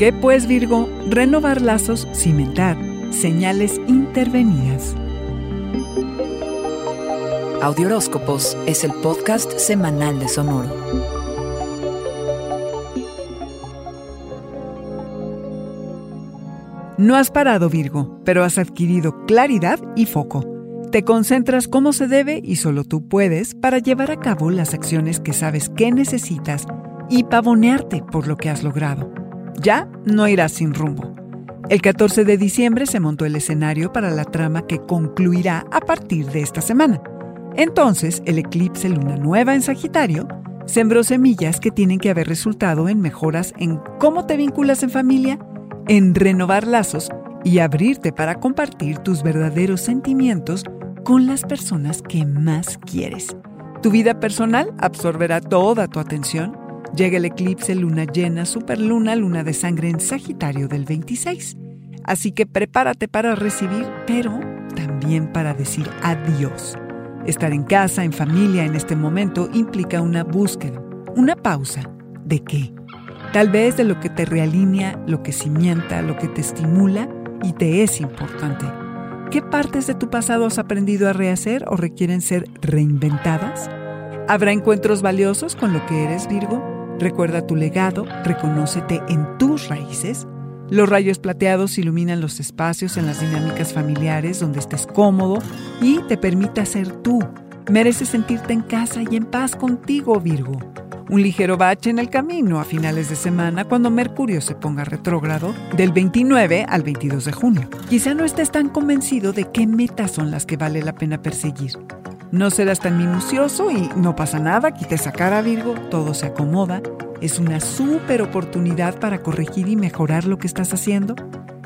qué pues, Virgo? Renovar lazos, cimentar, señales intervenidas. Audioróscopos es el podcast semanal de Sonoro. No has parado, Virgo, pero has adquirido claridad y foco. Te concentras como se debe y solo tú puedes para llevar a cabo las acciones que sabes que necesitas y pavonearte por lo que has logrado. Ya no irás sin rumbo. El 14 de diciembre se montó el escenario para la trama que concluirá a partir de esta semana. Entonces, el eclipse luna nueva en Sagitario sembró semillas que tienen que haber resultado en mejoras en cómo te vinculas en familia, en renovar lazos y abrirte para compartir tus verdaderos sentimientos con las personas que más quieres. Tu vida personal absorberá toda tu atención. Llega el eclipse luna llena, superluna, luna de sangre en Sagitario del 26. Así que prepárate para recibir, pero también para decir adiós. Estar en casa, en familia, en este momento implica una búsqueda, una pausa. ¿De qué? Tal vez de lo que te realinea, lo que cimienta, lo que te estimula y te es importante. ¿Qué partes de tu pasado has aprendido a rehacer o requieren ser reinventadas? ¿Habrá encuentros valiosos con lo que eres, Virgo? Recuerda tu legado, reconócete en tus raíces los rayos plateados iluminan los espacios en las dinámicas familiares donde estés cómodo y te permita ser tú. Mereces sentirte en casa y en paz contigo, Virgo. Un ligero bache en el camino a finales de semana cuando Mercurio se ponga retrógrado del 29 al 22 de junio. Quizá no estés tan convencido de qué metas son las que vale la pena perseguir. No serás tan minucioso y no pasa nada, quita esa cara Virgo, todo se acomoda. Es una súper oportunidad para corregir y mejorar lo que estás haciendo.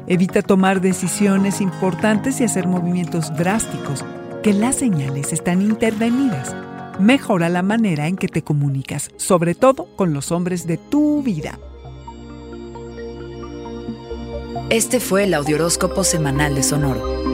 Evita tomar decisiones importantes y hacer movimientos drásticos, que las señales están intervenidas. Mejora la manera en que te comunicas, sobre todo con los hombres de tu vida. Este fue el Audioróscopo Semanal de Sonoro.